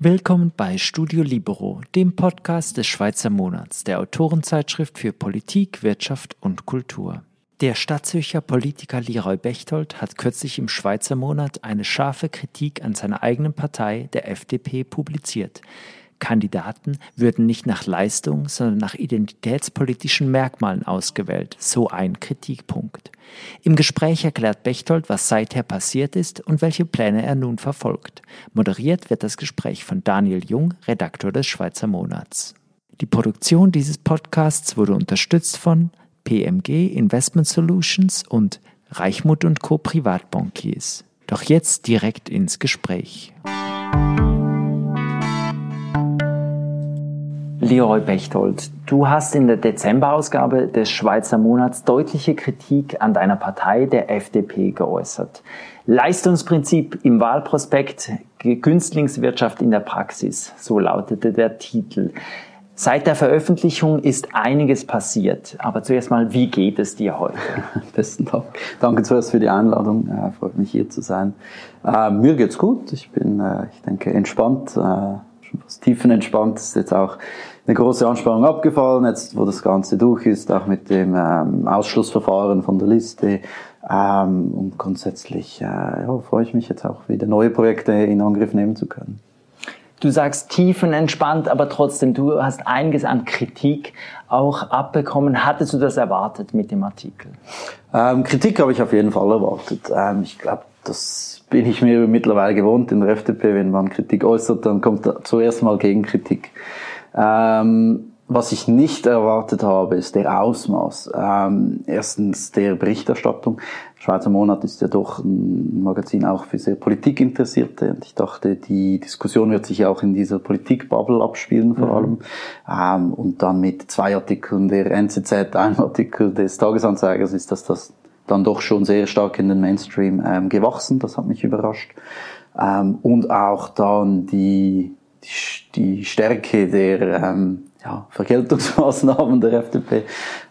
Willkommen bei Studio Libero, dem Podcast des Schweizer Monats, der Autorenzeitschrift für Politik, Wirtschaft und Kultur. Der Stadtzürcher Politiker Leroy Bechtold hat kürzlich im Schweizer Monat eine scharfe Kritik an seiner eigenen Partei, der FDP, publiziert. Kandidaten würden nicht nach Leistung, sondern nach identitätspolitischen Merkmalen ausgewählt, so ein Kritikpunkt. Im Gespräch erklärt Bechtold, was seither passiert ist und welche Pläne er nun verfolgt. Moderiert wird das Gespräch von Daniel Jung, Redaktor des Schweizer Monats. Die Produktion dieses Podcasts wurde unterstützt von PMG Investment Solutions und Reichmut und Co. Privatbankiers. Doch jetzt direkt ins Gespräch. Leroy Bechtold, du hast in der Dezemberausgabe des Schweizer Monats deutliche Kritik an deiner Partei, der FDP, geäußert. Leistungsprinzip im Wahlprospekt, Günstlingswirtschaft in der Praxis, so lautete der Titel. Seit der Veröffentlichung ist einiges passiert. Aber zuerst mal, wie geht es dir heute? Besten Dank. Danke zuerst für die Einladung. Äh, freut mich hier zu sein. Äh, mir geht's gut. Ich bin, äh, ich denke, entspannt. Äh, schon fast tiefenentspannt. Ist jetzt auch eine große Anspannung abgefallen, jetzt wo das Ganze durch ist, auch mit dem ähm, Ausschlussverfahren von der Liste. Ähm, und grundsätzlich äh, ja, freue ich mich jetzt auch wieder neue Projekte in Angriff nehmen zu können. Du sagst tiefenentspannt, aber trotzdem, du hast einiges an Kritik auch abbekommen. Hattest du das erwartet mit dem Artikel? Ähm, Kritik habe ich auf jeden Fall erwartet. Ähm, ich glaube, das bin ich mir mittlerweile gewohnt in der FDP, wenn man Kritik äußert, dann kommt da zuerst mal Gegenkritik. Ähm, was ich nicht erwartet habe, ist der Ausmaß. Ähm, erstens der Berichterstattung. Schweizer Monat ist ja doch ein Magazin auch für sehr Politikinteressierte. Und ich dachte, die Diskussion wird sich auch in dieser Politikbubble abspielen vor mhm. allem. Ähm, und dann mit zwei Artikeln der NZZ, einem Artikel des Tagesanzeigers ist das das dann doch schon sehr stark in den Mainstream ähm, gewachsen. Das hat mich überrascht. Ähm, und auch dann die, die, Stärke der ähm, ja, Vergeltungsmaßnahmen der FDP,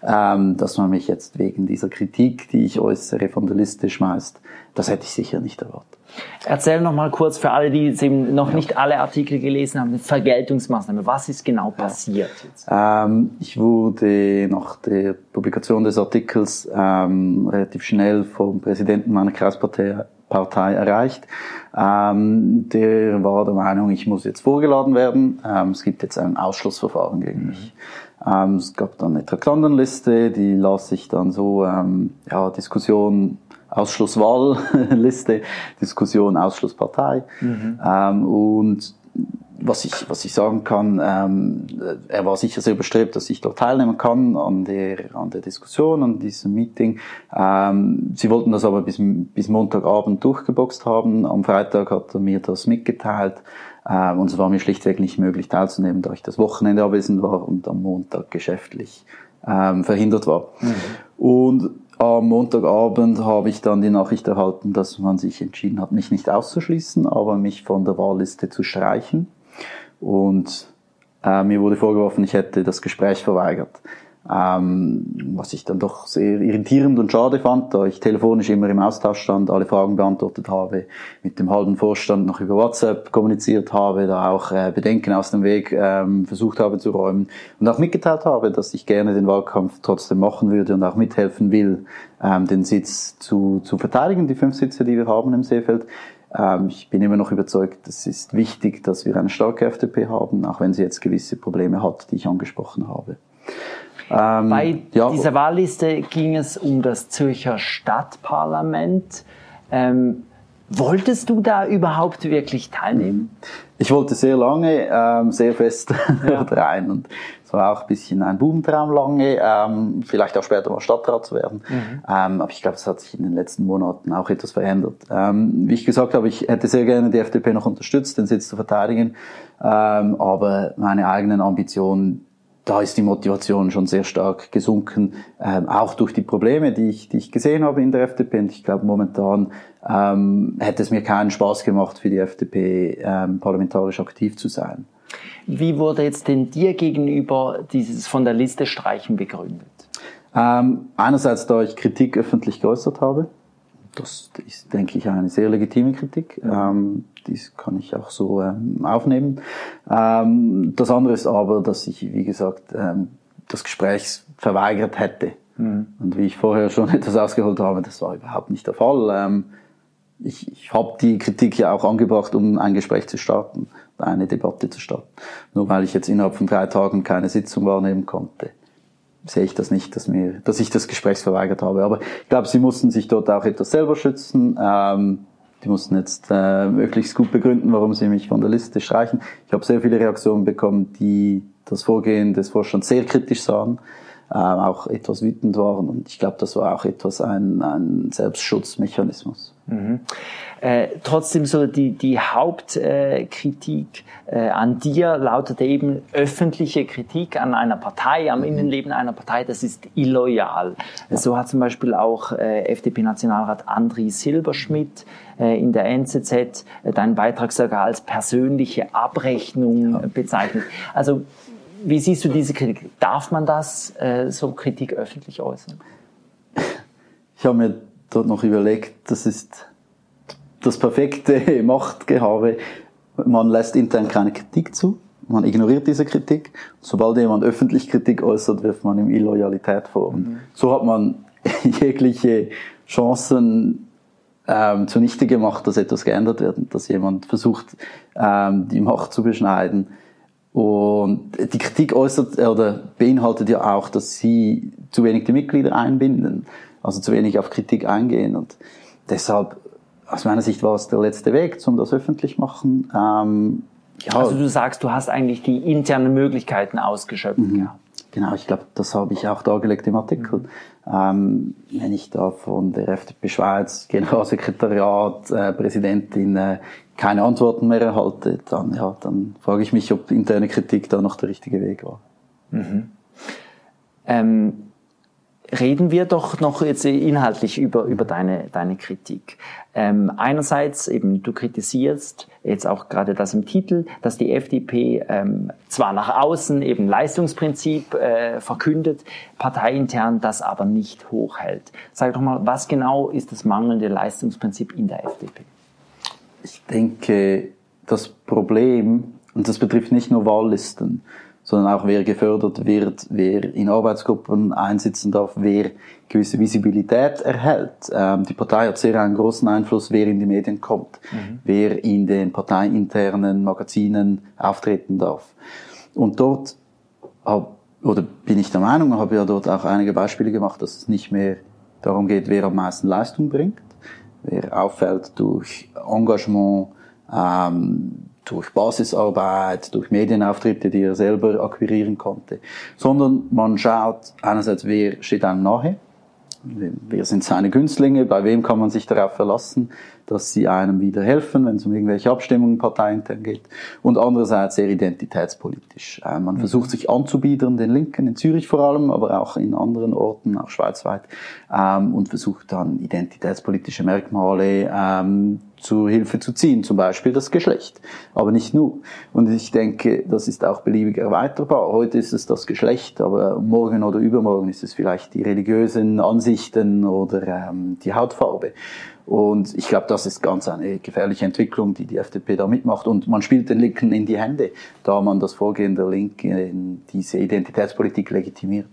ähm, dass man mich jetzt wegen dieser Kritik, die ich äußere, von der Liste schmeißt, das hätte ich sicher nicht erwartet. Erzähl noch mal kurz für alle, die eben noch nicht alle Artikel gelesen haben, Vergeltungsmaßnahme. Was ist genau passiert jetzt? Ähm, ich wurde nach der Publikation des Artikels ähm, relativ schnell vom Präsidenten meiner Kreispartei Partei erreicht. Ähm, der war der Meinung, ich muss jetzt vorgeladen werden. Ähm, es gibt jetzt ein Ausschlussverfahren gegen mich. Ähm, es gab dann eine Traktandenliste, die las sich dann so, ähm, ja, Diskussion Ausschlusswahlliste, Diskussion Ausschlusspartei. Mhm. Ähm, und was ich, was ich sagen kann, ähm, er war sicher sehr bestrebt, dass ich dort teilnehmen kann an der, an der Diskussion, an diesem Meeting. Ähm, sie wollten das aber bis, bis Montagabend durchgeboxt haben. Am Freitag hat er mir das mitgeteilt. Ähm, und es war mir schlichtweg nicht möglich teilzunehmen, da ich das Wochenende abwesend war und am Montag geschäftlich ähm, verhindert war. Mhm. Und am Montagabend habe ich dann die Nachricht erhalten, dass man sich entschieden hat, mich nicht auszuschließen, aber mich von der Wahlliste zu streichen. Und äh, mir wurde vorgeworfen, ich hätte das Gespräch verweigert. Ähm, was ich dann doch sehr irritierend und schade fand, da ich telefonisch immer im Austausch stand, alle Fragen beantwortet habe, mit dem halben Vorstand noch über WhatsApp kommuniziert habe, da auch äh, Bedenken aus dem Weg ähm, versucht habe zu räumen und auch mitgeteilt habe, dass ich gerne den Wahlkampf trotzdem machen würde und auch mithelfen will, ähm, den Sitz zu, zu verteidigen, die fünf Sitze, die wir haben im Seefeld. Ähm, ich bin immer noch überzeugt, es ist wichtig, dass wir eine starke FDP haben, auch wenn sie jetzt gewisse Probleme hat, die ich angesprochen habe. Ähm, Bei ja, dieser Wahlliste ging es um das Zürcher Stadtparlament. Ähm, wolltest du da überhaupt wirklich teilnehmen? Ich wollte sehr lange, ähm, sehr fest ja. rein und es war auch ein bisschen ein Bubentraum lange, ähm, vielleicht auch später mal Stadtrat zu werden. Mhm. Ähm, aber ich glaube, es hat sich in den letzten Monaten auch etwas verändert. Ähm, wie ich gesagt habe, ich hätte sehr gerne die FDP noch unterstützt, den Sitz zu verteidigen, ähm, aber meine eigenen Ambitionen da ist die Motivation schon sehr stark gesunken, ähm, auch durch die Probleme, die ich, die ich gesehen habe in der FDP. Und ich glaube, momentan ähm, hätte es mir keinen Spaß gemacht, für die FDP ähm, parlamentarisch aktiv zu sein. Wie wurde jetzt denn dir gegenüber dieses von der Liste streichen begründet? Ähm, einerseits, da ich Kritik öffentlich geäußert habe, das ist, denke ich, eine sehr legitime Kritik. Ähm, dies kann ich auch so ähm, aufnehmen. Ähm, das andere ist aber, dass ich, wie gesagt, ähm, das Gespräch verweigert hätte. Mhm. Und wie ich vorher schon etwas ausgeholt habe, das war überhaupt nicht der Fall. Ähm, ich, ich habe die Kritik ja auch angebracht, um ein Gespräch zu starten, eine Debatte zu starten. Nur weil ich jetzt innerhalb von drei Tagen keine Sitzung wahrnehmen konnte, sehe ich das nicht, dass, mir, dass ich das Gespräch verweigert habe. Aber ich glaube, sie mussten sich dort auch etwas selber schützen. Ähm, die mussten jetzt äh, möglichst gut begründen, warum sie mich von der Liste streichen. Ich habe sehr viele Reaktionen bekommen, die das Vorgehen des Vorstands sehr kritisch sahen äh, auch etwas wütend waren. Und ich glaube, das war auch etwas ein, ein Selbstschutzmechanismus. Mhm. Äh, trotzdem so die, die Hauptkritik äh, an dir lautet eben öffentliche Kritik an einer Partei, am mhm. Innenleben einer Partei, das ist illoyal. Ja. So hat zum Beispiel auch äh, FDP-Nationalrat Andri Silberschmidt äh, in der NZZ äh, deinen Beitrag sogar als persönliche Abrechnung ja. bezeichnet. Also wie siehst du diese Kritik? Darf man das, äh, so Kritik öffentlich äußern? Ich habe mir dort noch überlegt, das ist das perfekte Machtgehabe. Man lässt intern keine Kritik zu, man ignoriert diese Kritik. Sobald jemand öffentlich Kritik äußert, wirft man ihm Illoyalität vor. Mhm. So hat man jegliche Chancen ähm, zunichte gemacht, dass etwas geändert wird, dass jemand versucht, ähm, die Macht zu beschneiden. Und die Kritik äußert oder beinhaltet ja auch, dass sie zu wenig die Mitglieder einbinden, also zu wenig auf Kritik eingehen. Und deshalb, aus meiner Sicht, war es der letzte Weg, zum das öffentlich machen. Ähm, ja. Also du sagst, du hast eigentlich die internen Möglichkeiten ausgeschöpft. Mhm. Ja. Genau, ich glaube, das habe ich auch dargelegt im Artikel. Mhm. Ähm, wenn ich da von der FDP Schweiz Generalsekretariat, äh, Präsidentin äh, keine Antworten mehr erhalte, dann, ja, dann frage ich mich, ob interne Kritik da noch der richtige Weg war. Mhm. Ähm, reden wir doch noch jetzt inhaltlich über, über deine, deine Kritik. Ähm, einerseits eben, du kritisierst jetzt auch gerade das im Titel, dass die FDP ähm, zwar nach außen eben Leistungsprinzip äh, verkündet, parteiintern das aber nicht hochhält. Sag doch mal, was genau ist das mangelnde Leistungsprinzip in der FDP? Ich denke, das Problem, und das betrifft nicht nur Wahllisten, sondern auch wer gefördert wird, wer in Arbeitsgruppen einsitzen darf, wer gewisse Visibilität erhält. Ähm, die Partei hat sehr einen großen Einfluss, wer in die Medien kommt, mhm. wer in den parteiinternen Magazinen auftreten darf. Und dort hab, oder bin ich der Meinung, habe ja dort auch einige Beispiele gemacht, dass es nicht mehr darum geht, wer am meisten Leistung bringt, wer auffällt durch Engagement, ähm, durch Basisarbeit, durch Medienauftritte, die er selber akquirieren konnte, sondern man schaut einerseits, wer steht einem nahe, wer sind seine Günstlinge, bei wem kann man sich darauf verlassen, dass sie einem wieder helfen, wenn es um irgendwelche Abstimmungen parteiintern geht. Und andererseits sehr identitätspolitisch. Äh, man mhm. versucht sich anzubiedern, den Linken, in Zürich vor allem, aber auch in anderen Orten, auch schweizweit, ähm, und versucht dann identitätspolitische Merkmale ähm, zu Hilfe zu ziehen, zum Beispiel das Geschlecht, aber nicht nur. Und ich denke, das ist auch beliebig erweiterbar. Heute ist es das Geschlecht, aber morgen oder übermorgen ist es vielleicht die religiösen Ansichten oder ähm, die Hautfarbe. Und ich glaube, das ist ganz eine gefährliche Entwicklung, die die FDP da mitmacht. Und man spielt den Linken in die Hände, da man das Vorgehen der Linken in diese Identitätspolitik legitimiert.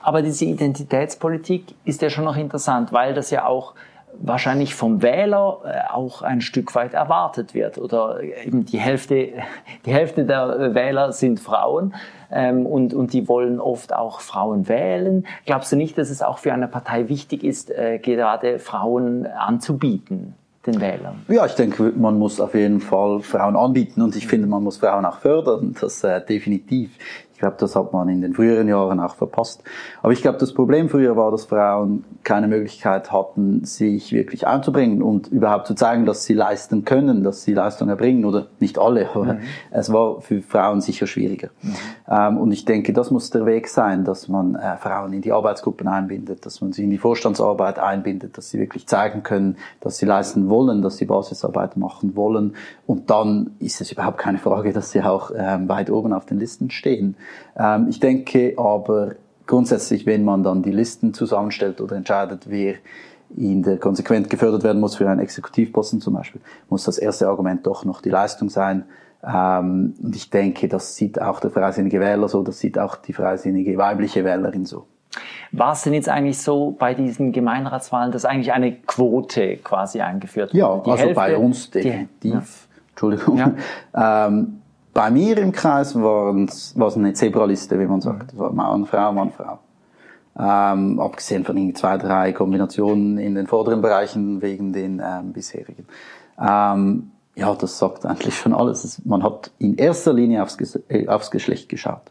Aber diese Identitätspolitik ist ja schon noch interessant, weil das ja auch wahrscheinlich vom Wähler äh, auch ein Stück weit erwartet wird. Oder eben die Hälfte, die Hälfte der Wähler sind Frauen ähm, und, und die wollen oft auch Frauen wählen. Glaubst du nicht, dass es auch für eine Partei wichtig ist, äh, gerade Frauen anzubieten? Den Wählern. Ja, ich denke, man muss auf jeden Fall Frauen anbieten und ich finde, man muss Frauen auch fördern, das äh, definitiv. Ich glaube, das hat man in den früheren Jahren auch verpasst. Aber ich glaube, das Problem früher war, dass Frauen keine Möglichkeit hatten, sich wirklich einzubringen und überhaupt zu zeigen, dass sie leisten können, dass sie Leistung erbringen oder nicht alle. Aber mhm. es war für Frauen sicher schwieriger. Mhm. Ähm, und ich denke, das muss der Weg sein, dass man äh, Frauen in die Arbeitsgruppen einbindet, dass man sie in die Vorstandsarbeit einbindet, dass sie wirklich zeigen können, dass sie leisten wollen, dass sie Basisarbeit machen wollen. Und dann ist es überhaupt keine Frage, dass sie auch ähm, weit oben auf den Listen stehen. Ähm, ich denke aber grundsätzlich, wenn man dann die Listen zusammenstellt oder entscheidet, wer in der konsequent gefördert werden muss für einen Exekutivposten zum Beispiel, muss das erste Argument doch noch die Leistung sein. Ähm, und ich denke, das sieht auch der freisinnige Wähler so, das sieht auch die freisinnige weibliche Wählerin so. War es denn jetzt eigentlich so bei diesen Gemeinratswahlen, dass eigentlich eine Quote quasi eingeführt wurde? Ja, die also Hälfte, bei uns definitiv. Die, ja. Entschuldigung. Ja. ähm, bei mir im Kreis war es eine Zebraliste, wie man sagt. Es war Mann, Frau, Mann, Frau. Ähm, abgesehen von zwei, drei Kombinationen in den vorderen Bereichen wegen den ähm, bisherigen. Ähm, ja, das sagt eigentlich schon alles. Man hat in erster Linie aufs, äh, aufs Geschlecht geschaut.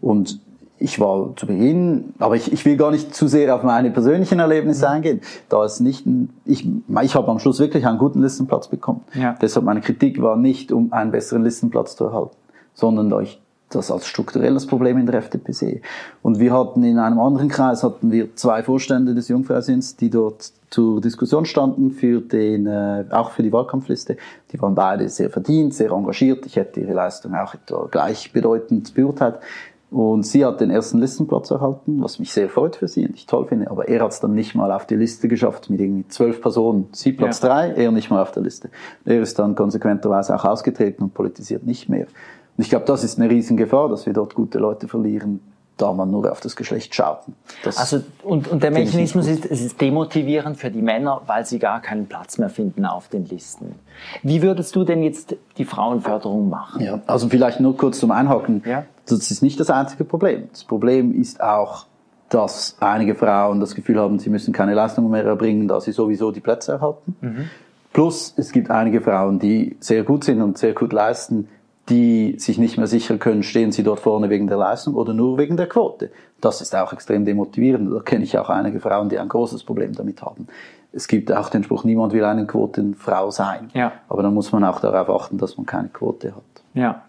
Und ich war zu Beginn, aber ich, ich will gar nicht zu sehr auf meine persönlichen Erlebnisse mhm. eingehen. Da ist nicht, ein, ich, ich habe am Schluss wirklich einen guten Listenplatz bekommen. Ja. Deshalb meine Kritik war nicht, um einen besseren Listenplatz zu erhalten, sondern da ich das als strukturelles Problem in der FDP sehe. Und wir hatten in einem anderen Kreis hatten wir zwei Vorstände des Jungfreisinns, die dort zur Diskussion standen für den, äh, auch für die Wahlkampfliste. Die waren beide sehr verdient, sehr engagiert. Ich hätte ihre Leistung auch etwa gleichbedeutend beurteilt. Und sie hat den ersten Listenplatz erhalten, was mich sehr freut für sie und ich toll finde. Aber er hat es dann nicht mal auf die Liste geschafft mit irgendwie zwölf Personen. Sie Platz ja. drei, er nicht mal auf der Liste. Er ist dann konsequenterweise auch ausgetreten und politisiert nicht mehr. Und ich glaube, das ist eine Riesengefahr, dass wir dort gute Leute verlieren, da man nur auf das Geschlecht schaut. Das also, und, und der Mechanismus ist, es ist demotivierend für die Männer, weil sie gar keinen Platz mehr finden auf den Listen. Wie würdest du denn jetzt die Frauenförderung machen? Ja, also vielleicht nur kurz zum Einhaken. Ja? Das ist nicht das einzige Problem. Das Problem ist auch, dass einige Frauen das Gefühl haben, sie müssen keine Leistung mehr erbringen, da sie sowieso die Plätze erhalten. Mhm. Plus, es gibt einige Frauen, die sehr gut sind und sehr gut leisten, die sich nicht mehr sicher können, stehen sie dort vorne wegen der Leistung oder nur wegen der Quote. Das ist auch extrem demotivierend. Da kenne ich auch einige Frauen, die ein großes Problem damit haben. Es gibt auch den Spruch, niemand will eine Quotenfrau sein. Ja. Aber dann muss man auch darauf achten, dass man keine Quote hat. Ja.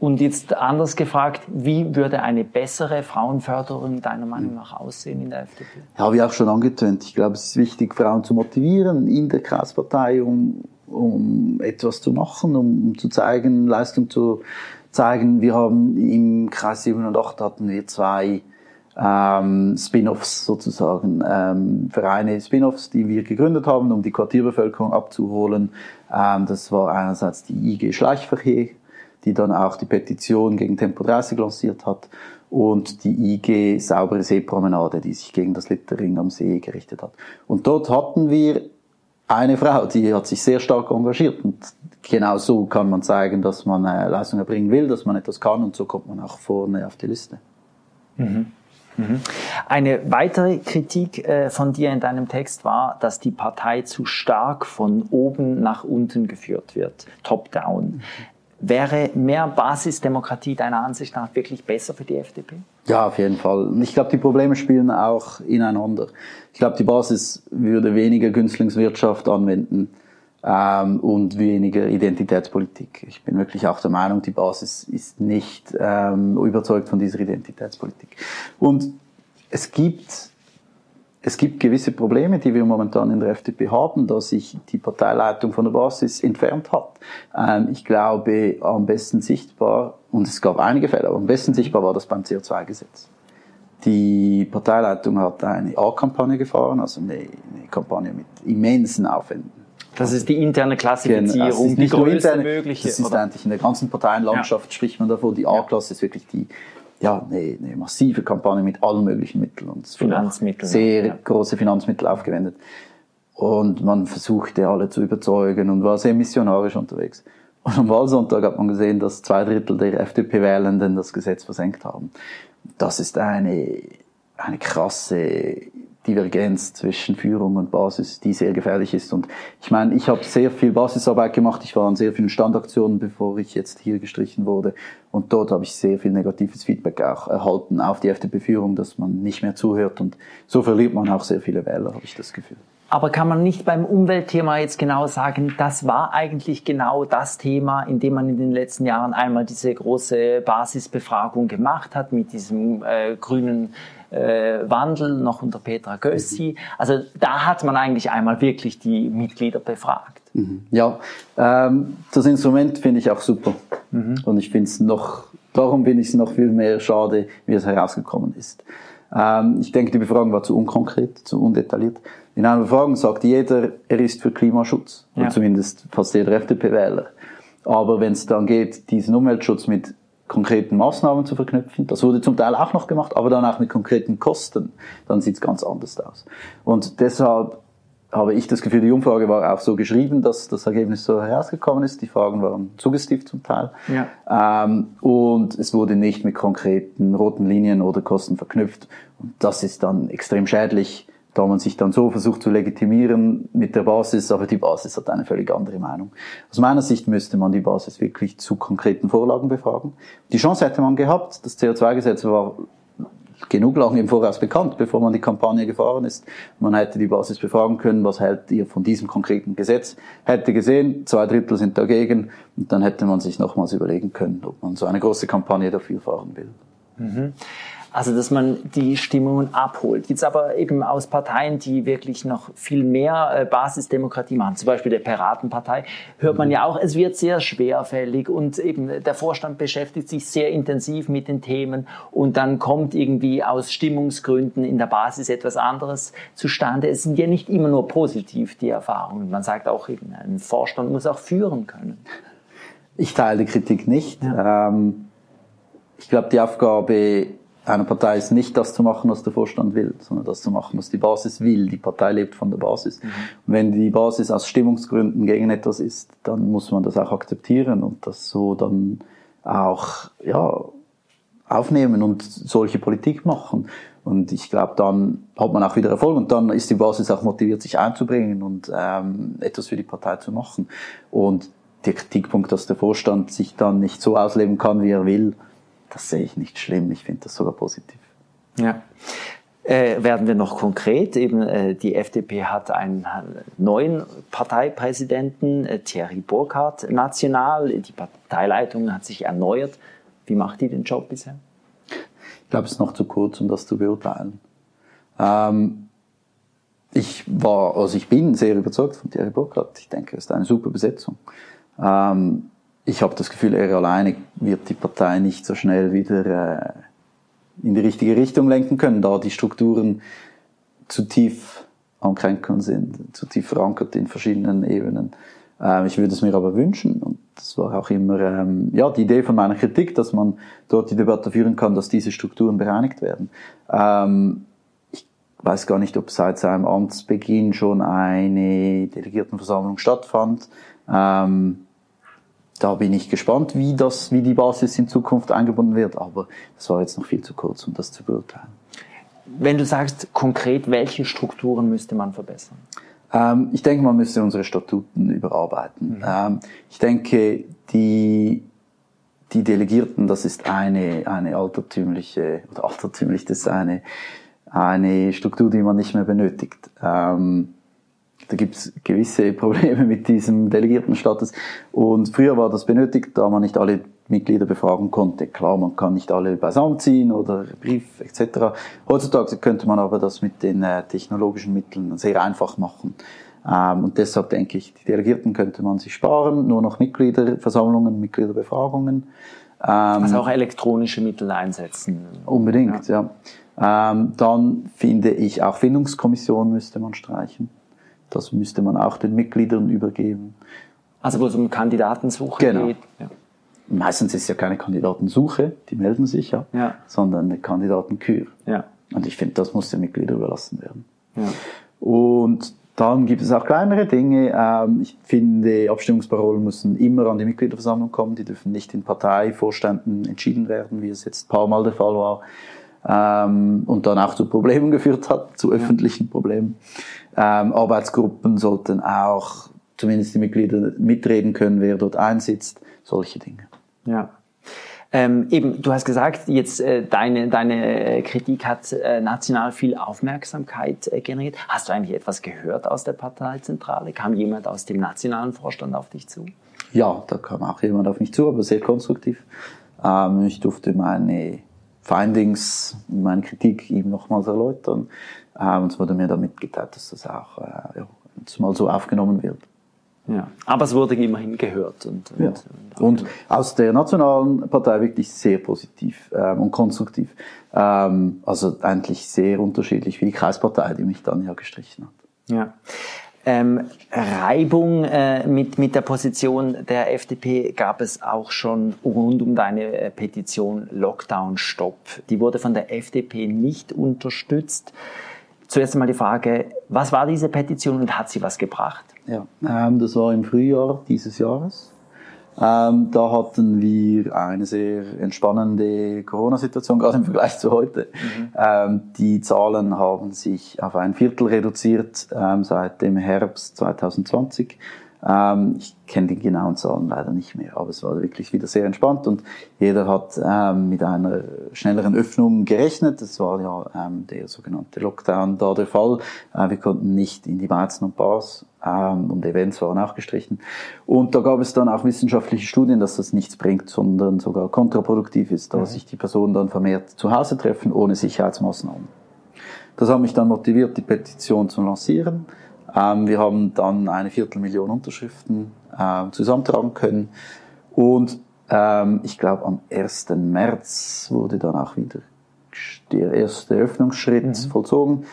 Und jetzt anders gefragt, wie würde eine bessere Frauenförderung deiner Meinung nach aussehen in der FDP? Ja, habe ich auch schon angetönt. Ich glaube, es ist wichtig, Frauen zu motivieren in der Kreispartei, um um etwas zu machen, um, um zu zeigen, Leistung zu zeigen. Wir haben im Kreis 7 und 8 hatten wir zwei ähm, Spin-offs sozusagen, ähm, Vereine Spin-offs, die wir gegründet haben, um die Quartierbevölkerung abzuholen. Ähm, das war einerseits die IG Schleichverkehr, die dann auch die Petition gegen Tempo 30 lanciert hat und die IG Saubere Seepromenade, die sich gegen das Littering am See gerichtet hat. Und dort hatten wir eine Frau, die hat sich sehr stark engagiert und genau so kann man zeigen, dass man äh, Leistung erbringen will, dass man etwas kann und so kommt man auch vorne auf die Liste. Mhm. Mhm. Eine weitere Kritik äh, von dir in deinem Text war, dass die Partei zu stark von oben nach unten geführt wird, top-down. Mhm. Wäre mehr Basisdemokratie deiner Ansicht nach wirklich besser für die FDP? Ja, auf jeden Fall. Ich glaube, die Probleme spielen auch ineinander. Ich glaube, die Basis würde weniger Günstlingswirtschaft anwenden ähm, und weniger Identitätspolitik. Ich bin wirklich auch der Meinung, die Basis ist nicht ähm, überzeugt von dieser Identitätspolitik. Und es gibt es gibt gewisse Probleme, die wir momentan in der FDP haben, dass sich die Parteileitung von der Basis entfernt hat. Ähm, ich glaube, am besten sichtbar, und es gab einige Fälle, aber am besten sichtbar war das beim CO2-Gesetz. Die Parteileitung hat eine A-Kampagne gefahren, also eine, eine, Kampagne mit immensen Aufwänden. Das ist die interne Klassifizierung, genau, die größte interne, mögliche. Das ist oder? eigentlich in der ganzen Parteienlandschaft ja. spricht man davon, die A-Klasse ist wirklich die, ja, eine, eine massive Kampagne mit allen möglichen Mitteln und Finanzmittel, sehr ja. große Finanzmittel aufgewendet. Und man versuchte alle zu überzeugen und war sehr missionarisch unterwegs. Und am Wahlsonntag hat man gesehen, dass zwei Drittel der FDP-Wählenden das Gesetz versenkt haben. Das ist eine, eine krasse Divergenz zwischen Führung und Basis, die sehr gefährlich ist. Und ich meine, ich habe sehr viel Basisarbeit gemacht. Ich war an sehr vielen Standaktionen, bevor ich jetzt hier gestrichen wurde. Und dort habe ich sehr viel negatives Feedback auch erhalten auf die FDP-Führung, dass man nicht mehr zuhört. Und so verliert man auch sehr viele Wähler, habe ich das Gefühl. Aber kann man nicht beim Umweltthema jetzt genau sagen, das war eigentlich genau das Thema, in dem man in den letzten Jahren einmal diese große Basisbefragung gemacht hat mit diesem äh, grünen äh, Wandel noch unter Petra Gössi. Also da hat man eigentlich einmal wirklich die Mitglieder befragt. Mhm. Ja, ähm, das Instrument finde ich auch super. Mhm. Und ich finde es noch, darum finde ich es noch viel mehr schade, wie es herausgekommen ist. Ähm, ich denke, die Befragung war zu unkonkret, zu undetailliert. In einer Befragung sagt jeder, er ist für Klimaschutz. Ja. zumindest fast jeder FDP-Wähler. Aber wenn es dann geht, diesen Umweltschutz mit konkreten Maßnahmen zu verknüpfen, das wurde zum Teil auch noch gemacht, aber dann auch mit konkreten Kosten, dann sieht es ganz anders aus. Und deshalb habe ich das Gefühl, die Umfrage war auch so geschrieben, dass das Ergebnis so herausgekommen ist. Die Fragen waren suggestiv zum Teil. Ja. Ähm, und es wurde nicht mit konkreten roten Linien oder Kosten verknüpft. Und das ist dann extrem schädlich, da man sich dann so versucht zu legitimieren mit der Basis, aber die Basis hat eine völlig andere Meinung. Aus meiner Sicht müsste man die Basis wirklich zu konkreten Vorlagen befragen. Die Chance hätte man gehabt. Das CO2-Gesetz war genug lange im Voraus bekannt, bevor man die Kampagne gefahren ist. Man hätte die Basis befragen können, was hält ihr von diesem konkreten Gesetz. Hätte gesehen, zwei Drittel sind dagegen und dann hätte man sich nochmals überlegen können, ob man so eine große Kampagne dafür fahren will. Mhm. Also, dass man die Stimmungen abholt. Jetzt aber eben aus Parteien, die wirklich noch viel mehr äh, Basisdemokratie machen, zum Beispiel der Piratenpartei, hört man ja auch, es wird sehr schwerfällig und eben der Vorstand beschäftigt sich sehr intensiv mit den Themen und dann kommt irgendwie aus Stimmungsgründen in der Basis etwas anderes zustande. Es sind ja nicht immer nur positiv, die Erfahrungen. Man sagt auch eben, ein Vorstand muss auch führen können. Ich teile die Kritik nicht. Ja. Ähm, ich glaube, die Aufgabe einer Partei ist nicht das zu machen, was der Vorstand will, sondern das zu machen, was die Basis will. Die Partei lebt von der Basis. Mhm. Und wenn die Basis aus Stimmungsgründen gegen etwas ist, dann muss man das auch akzeptieren und das so dann auch ja, aufnehmen und solche Politik machen. Und ich glaube, dann hat man auch wieder Erfolg und dann ist die Basis auch motiviert, sich einzubringen und ähm, etwas für die Partei zu machen. Und der Kritikpunkt, dass der Vorstand sich dann nicht so ausleben kann, wie er will, das sehe ich nicht schlimm. Ich finde das sogar positiv. Ja. Äh, werden wir noch konkret. Eben äh, die FDP hat einen neuen Parteipräsidenten, äh, Thierry Burkhardt, national. Die Parteileitung hat sich erneuert. Wie macht die den Job bisher? Ich glaube, es ist noch zu kurz, um das zu beurteilen. Ähm, ich war, also ich bin sehr überzeugt von Thierry Burkhardt. Ich denke, es ist eine super Besetzung. Ähm, ich habe das Gefühl, er alleine wird die Partei nicht so schnell wieder äh, in die richtige Richtung lenken können, da die Strukturen zu tief am Kränkeln sind, zu tief verankert in verschiedenen Ebenen. Ähm, ich würde es mir aber wünschen, und das war auch immer ähm, ja, die Idee von meiner Kritik, dass man dort die Debatte führen kann, dass diese Strukturen bereinigt werden. Ähm, ich weiß gar nicht, ob seit seinem Amtsbeginn schon eine Delegiertenversammlung stattfand. Ähm, da bin ich gespannt, wie das, wie die Basis in Zukunft eingebunden wird. Aber das war jetzt noch viel zu kurz, um das zu beurteilen. Wenn du sagst konkret, welche Strukturen müsste man verbessern? Ähm, ich denke, man müsste unsere Statuten überarbeiten. Mhm. Ähm, ich denke, die, die Delegierten, das ist eine, eine altertümliche, oder altertümlich, das ist eine, eine Struktur, die man nicht mehr benötigt. Ähm, da gibt es gewisse Probleme mit diesem Delegiertenstatus. Und früher war das benötigt, da man nicht alle Mitglieder befragen konnte. Klar, man kann nicht alle beisammen ziehen oder Brief etc. Heutzutage könnte man aber das mit den äh, technologischen Mitteln sehr einfach machen. Ähm, und deshalb denke ich, die Delegierten könnte man sich sparen, nur noch Mitgliederversammlungen, Mitgliederbefragungen. Ähm, also auch elektronische Mittel einsetzen. Unbedingt, ja. ja. Ähm, dann finde ich, auch Findungskommissionen müsste man streichen. Das müsste man auch den Mitgliedern übergeben. Also wo es um Kandidatensuche genau. geht. Ja. Meistens ist es ja keine Kandidatensuche, die melden sich ja, ja. sondern eine Kandidatenkür. Ja. Und ich finde, das muss den Mitgliedern überlassen werden. Ja. Und dann gibt es auch kleinere Dinge. Ähm, ich finde, Abstimmungsparolen müssen immer an die Mitgliederversammlung kommen. Die dürfen nicht in Parteivorständen entschieden werden, wie es jetzt ein paar Mal der Fall war. Ähm, und dann auch zu Problemen geführt hat, zu öffentlichen Problemen. Ähm, Arbeitsgruppen sollten auch zumindest die Mitglieder mitreden können, wer dort einsitzt, solche Dinge. Ja. Ähm, eben, du hast gesagt, jetzt äh, deine, deine Kritik hat äh, national viel Aufmerksamkeit äh, generiert. Hast du eigentlich etwas gehört aus der Parteizentrale? Kam jemand aus dem nationalen Vorstand auf dich zu? Ja, da kam auch jemand auf mich zu, aber sehr konstruktiv. Ähm, ich durfte meine Findings, meine Kritik ihm nochmals erläutern. Ähm, und es wurde mir dann mitgeteilt, dass das auch äh, ja, mal so aufgenommen wird. Ja. Aber es wurde immerhin gehört. Und, und, ja. und aus der nationalen Partei wirklich sehr positiv ähm, und konstruktiv. Ähm, also eigentlich sehr unterschiedlich wie die Kreispartei, die mich dann ja gestrichen hat. Ja. Ähm, Reibung äh, mit, mit der Position der FDP gab es auch schon rund um deine äh, Petition Lockdown Stopp. Die wurde von der FDP nicht unterstützt. Zuerst einmal die Frage, was war diese Petition und hat sie was gebracht? Ja, ähm, das war im Frühjahr dieses Jahres. Ähm, da hatten wir eine sehr entspannende Corona-Situation, gerade im Vergleich zu heute. Mhm. Ähm, die Zahlen haben sich auf ein Viertel reduziert ähm, seit dem Herbst 2020. Ähm, ich kenne die genauen Zahlen leider nicht mehr, aber es war wirklich wieder sehr entspannt und jeder hat ähm, mit einer schnelleren Öffnung gerechnet. Das war ja ähm, der sogenannte Lockdown da der Fall. Äh, wir konnten nicht in die Weizen und Bars ähm, und Events waren auch gestrichen. Und da gab es dann auch wissenschaftliche Studien, dass das nichts bringt, sondern sogar kontraproduktiv ist, da mhm. sich die Personen dann vermehrt zu Hause treffen ohne Sicherheitsmaßnahmen. Das hat mich dann motiviert, die Petition zu lancieren. Ähm, wir haben dann eine Viertelmillion Unterschriften äh, zusammentragen können. Und ähm, ich glaube, am 1. März wurde dann auch wieder der erste Öffnungsschritt mhm. vollzogen.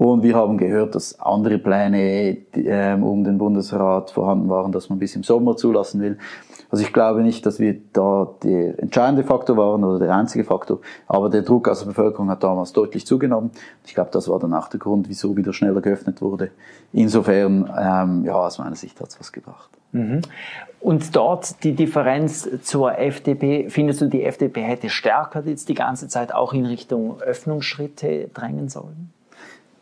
Und wir haben gehört, dass andere Pläne ähm, um den Bundesrat vorhanden waren, dass man bis im Sommer zulassen will. Also ich glaube nicht, dass wir da der entscheidende Faktor waren oder der einzige Faktor, aber der Druck aus der Bevölkerung hat damals deutlich zugenommen. Ich glaube, das war dann auch der Grund, wieso wieder schneller geöffnet wurde. Insofern, ähm, ja, aus meiner Sicht hat es was gebracht. Mhm. Und dort die Differenz zur FDP, findest du, die FDP hätte stärker jetzt die ganze Zeit auch in Richtung Öffnungsschritte drängen sollen?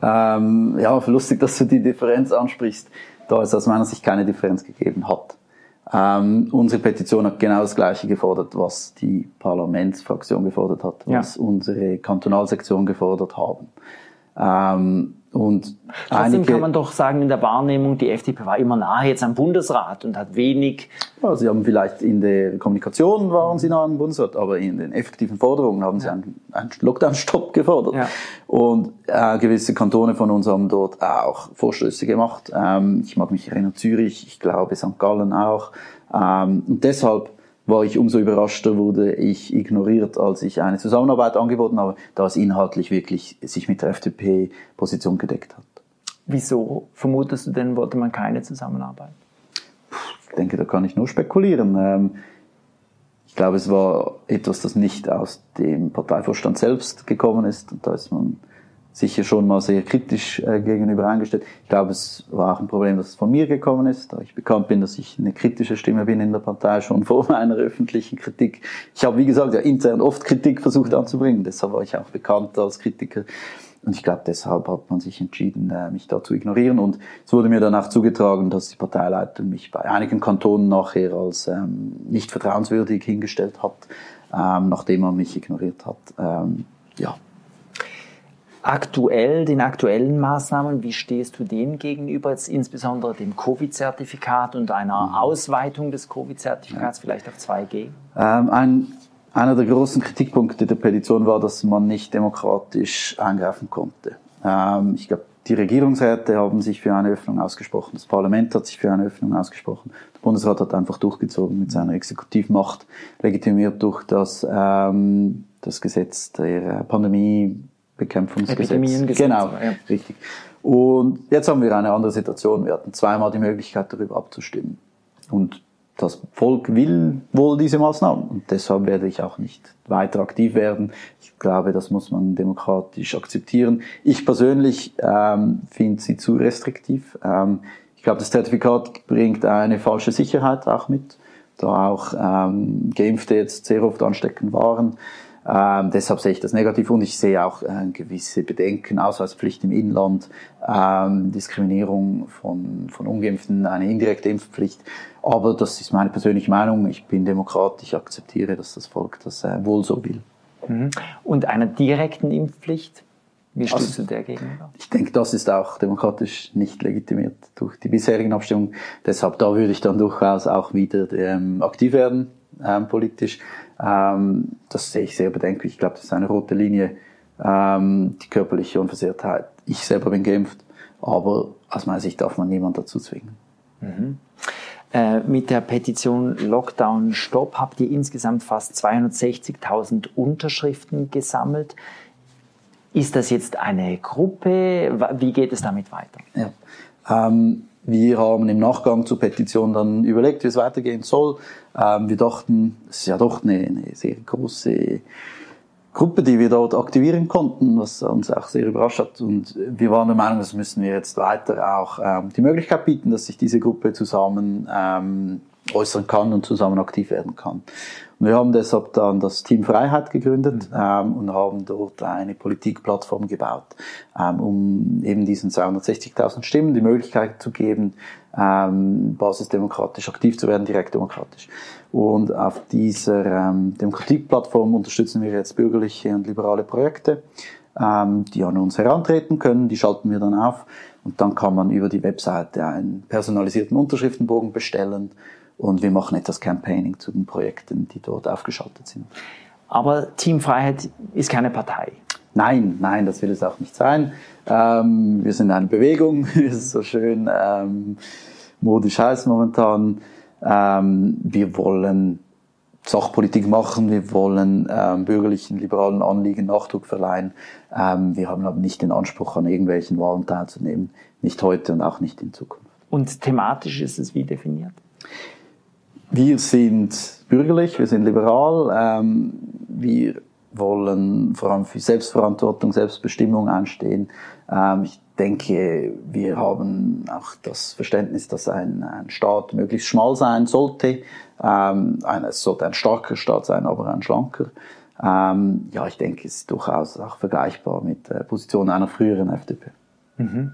Ähm, ja, lustig, dass du die Differenz ansprichst, da es aus meiner Sicht keine Differenz gegeben hat. Ähm, unsere Petition hat genau das Gleiche gefordert, was die Parlamentsfraktion gefordert hat, was ja. unsere Kantonalsektion gefordert haben. Ähm, und Trotzdem kann man doch sagen, in der Wahrnehmung, die FDP war immer nahe jetzt am Bundesrat und hat wenig. Ja, sie haben vielleicht in der Kommunikation waren sie nah am Bundesrat, aber in den effektiven Forderungen haben sie einen, einen Lockdown-Stopp gefordert. Ja. Und äh, gewisse Kantone von uns haben dort auch Vorstöße gemacht. Ähm, ich mag mich erinnern, Zürich, ich glaube St. Gallen auch. Ähm, und deshalb war ich umso überraschter, wurde ich ignoriert, als ich eine Zusammenarbeit angeboten habe, da es inhaltlich wirklich sich mit der FDP-Position gedeckt hat. Wieso vermutest du denn, wollte man keine Zusammenarbeit? Ich denke, da kann ich nur spekulieren. Ähm, ich glaube, es war etwas, das nicht aus dem Parteivorstand selbst gekommen ist. Und da ist man sicher schon mal sehr kritisch äh, gegenüber eingestellt. Ich glaube, es war auch ein Problem, dass es von mir gekommen ist, da ich bekannt bin, dass ich eine kritische Stimme bin in der Partei, schon vor meiner öffentlichen Kritik. Ich habe, wie gesagt, ja intern oft Kritik versucht anzubringen, deshalb war ich auch bekannt als Kritiker. Und ich glaube, deshalb hat man sich entschieden, äh, mich da zu ignorieren. Und es wurde mir dann auch zugetragen, dass die Parteileitung mich bei einigen Kantonen nachher als ähm, nicht vertrauenswürdig hingestellt hat, ähm, nachdem man mich ignoriert hat. Ähm, ja, aktuell, den aktuellen Maßnahmen, wie stehst du denen gegenüber, jetzt insbesondere dem Covid-Zertifikat und einer mhm. Ausweitung des Covid-Zertifikats ja. vielleicht auf 2G? Ähm, ein, einer der großen Kritikpunkte der Petition war, dass man nicht demokratisch eingreifen konnte. Ähm, ich glaube, die Regierungsräte haben sich für eine Öffnung ausgesprochen, das Parlament hat sich für eine Öffnung ausgesprochen, der Bundesrat hat einfach durchgezogen mit seiner Exekutivmacht, legitimiert durch das, ähm, das Gesetz der Pandemie Bekämpfungsgesetz. Genau, ja. richtig. Und jetzt haben wir eine andere Situation. Wir hatten zweimal die Möglichkeit, darüber abzustimmen. Und das Volk will wohl diese Maßnahmen. Und deshalb werde ich auch nicht weiter aktiv werden. Ich glaube, das muss man demokratisch akzeptieren. Ich persönlich ähm, finde sie zu restriktiv. Ähm, ich glaube, das Zertifikat bringt eine falsche Sicherheit auch mit, da auch ähm, Geimpfte jetzt sehr oft ansteckend waren. Ähm, deshalb sehe ich das negativ und ich sehe auch äh, gewisse Bedenken, Ausweispflicht im Inland, ähm, Diskriminierung von, von Ungeimpften, eine indirekte Impfpflicht. Aber das ist meine persönliche Meinung. Ich bin Demokrat, ich akzeptiere, dass das Volk das äh, wohl so will. Mhm. Und einer direkten Impfpflicht? Wie stehst also, du der gegenüber? Ich denke, das ist auch demokratisch nicht legitimiert durch die bisherigen Abstimmungen. Deshalb da würde ich dann durchaus auch wieder ähm, aktiv werden, ähm, politisch. Ähm, das sehe ich sehr bedenklich. Ich glaube, das ist eine rote Linie, ähm, die körperliche Unversehrtheit. Ich selber bin geimpft, aber aus meiner Sicht darf man niemand dazu zwingen. Mhm. Äh, mit der Petition Lockdown Stop habt ihr insgesamt fast 260.000 Unterschriften gesammelt. Ist das jetzt eine Gruppe? Wie geht es damit weiter? Ja. Ähm, wir haben im Nachgang zur Petition dann überlegt, wie es weitergehen soll. Ähm, wir dachten, es ist ja doch eine, eine sehr große Gruppe, die wir dort aktivieren konnten, was uns auch sehr überrascht hat. Und wir waren der Meinung, das müssen wir jetzt weiter auch ähm, die Möglichkeit bieten, dass sich diese Gruppe zusammen ähm, äußern kann und zusammen aktiv werden kann. Und wir haben deshalb dann das Team Freiheit gegründet ähm, und haben dort eine Politikplattform gebaut, ähm, um eben diesen 260.000 Stimmen die Möglichkeit zu geben, ähm, basisdemokratisch aktiv zu werden, direkt demokratisch. Und auf dieser ähm, Demokratieplattform unterstützen wir jetzt bürgerliche und liberale Projekte, ähm, die an uns herantreten können. Die schalten wir dann auf und dann kann man über die Webseite einen personalisierten Unterschriftenbogen bestellen und wir machen etwas Campaigning zu den Projekten, die dort aufgeschaltet sind. Aber Team Freiheit ist keine Partei. Nein, nein, das will es auch nicht sein. Ähm, wir sind eine Bewegung, wie es so schön ähm, modisch heißt momentan. Ähm, wir wollen Sachpolitik machen, wir wollen ähm, bürgerlichen, liberalen Anliegen Nachdruck verleihen. Ähm, wir haben aber nicht den Anspruch, an irgendwelchen Wahlen teilzunehmen. Nicht heute und auch nicht in Zukunft. Und thematisch ist es wie definiert? Wir sind bürgerlich, wir sind liberal, ähm, wir wollen vor allem für Selbstverantwortung, Selbstbestimmung einstehen. Ähm, ich denke, wir haben auch das Verständnis, dass ein, ein Staat möglichst schmal sein sollte. Ähm, ein, es sollte ein starker Staat sein, aber ein schlanker. Ähm, ja, ich denke, es ist durchaus auch vergleichbar mit der Position einer früheren FDP. Mhm.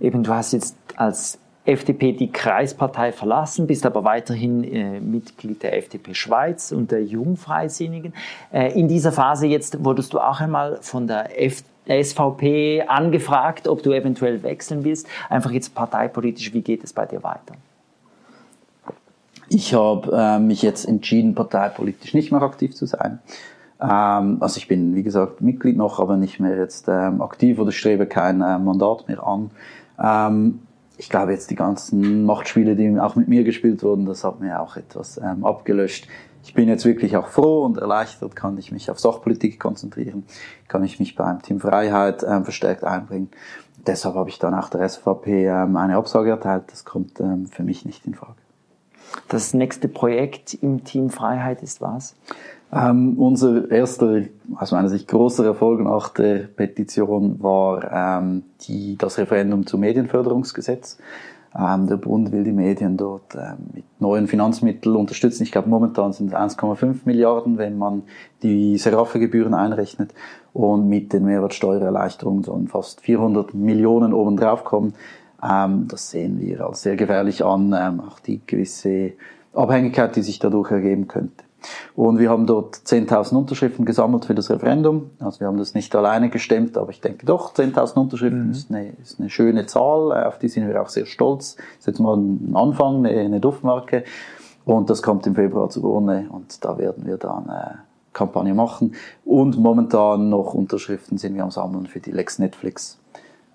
Eben, du hast jetzt als FDP die Kreispartei verlassen, bist aber weiterhin äh, Mitglied der FDP Schweiz und der Jungfreisinnigen. Äh, in dieser Phase jetzt wurdest du auch einmal von der F SVP angefragt, ob du eventuell wechseln willst. Einfach jetzt parteipolitisch, wie geht es bei dir weiter? Ich habe äh, mich jetzt entschieden, parteipolitisch nicht mehr aktiv zu sein. Ähm, also ich bin, wie gesagt, Mitglied noch, aber nicht mehr jetzt ähm, aktiv oder strebe kein äh, Mandat mehr an. Ähm, ich glaube jetzt die ganzen Machtspiele, die auch mit mir gespielt wurden, das hat mir auch etwas ähm, abgelöscht. Ich bin jetzt wirklich auch froh und erleichtert, kann ich mich auf Sachpolitik konzentrieren, kann ich mich beim Team Freiheit ähm, verstärkt einbringen. Deshalb habe ich dann auch der SVP ähm, eine Absage erteilt. Das kommt ähm, für mich nicht in Frage. Das nächste Projekt im Team Freiheit ist was? Ähm, unser erster, aus meiner Sicht großer Erfolg nach der Petition war ähm, die, das Referendum zum Medienförderungsgesetz. Ähm, der Bund will die Medien dort ähm, mit neuen Finanzmitteln unterstützen. Ich glaube, momentan sind es 1,5 Milliarden, wenn man die Seraphe-Gebühren einrechnet. Und mit den Mehrwertsteuererleichterungen sollen fast 400 Millionen obendrauf kommen. Ähm, das sehen wir als sehr gefährlich an, ähm, auch die gewisse Abhängigkeit, die sich dadurch ergeben könnte. Und wir haben dort 10.000 Unterschriften gesammelt für das Referendum. Also wir haben das nicht alleine gestemmt, aber ich denke doch, 10.000 Unterschriften mhm. ist, eine, ist eine schöne Zahl, auf die sind wir auch sehr stolz. Das ist jetzt mal ein Anfang, eine, eine Duftmarke. Und das kommt im Februar zur Urne und da werden wir dann äh, Kampagne machen. Und momentan noch Unterschriften sind wir am Sammeln für die Lex Netflix.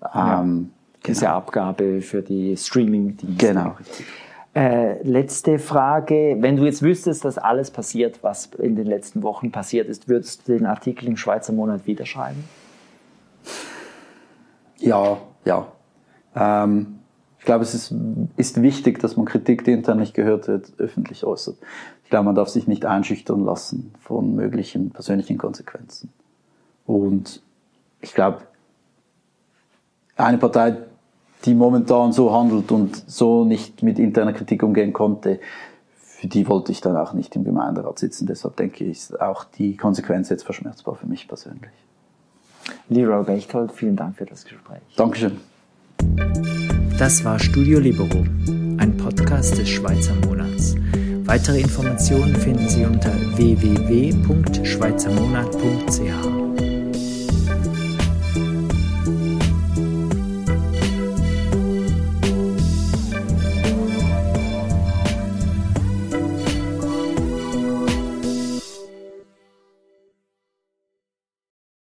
Ähm, ja, diese genau. Abgabe für die Streaming-Dienste. Genau. Äh, letzte Frage. Wenn du jetzt wüsstest, dass alles passiert, was in den letzten Wochen passiert ist, würdest du den Artikel im Schweizer Monat wieder schreiben? Ja, ja. Ähm, ich glaube, es ist, ist wichtig, dass man Kritik, die intern nicht gehört wird, öffentlich äußert. Ich glaube, man darf sich nicht einschüchtern lassen von möglichen persönlichen Konsequenzen. Und ich glaube, eine Partei, die momentan so handelt und so nicht mit interner Kritik umgehen konnte, für die wollte ich dann auch nicht im Gemeinderat sitzen. Deshalb denke ich, ist auch die Konsequenz jetzt verschmerzbar für mich persönlich. Leroy Bechtold, vielen Dank für das Gespräch. Dankeschön. Das war Studio Libero, ein Podcast des Schweizer Monats. Weitere Informationen finden Sie unter www.schweizermonat.ch.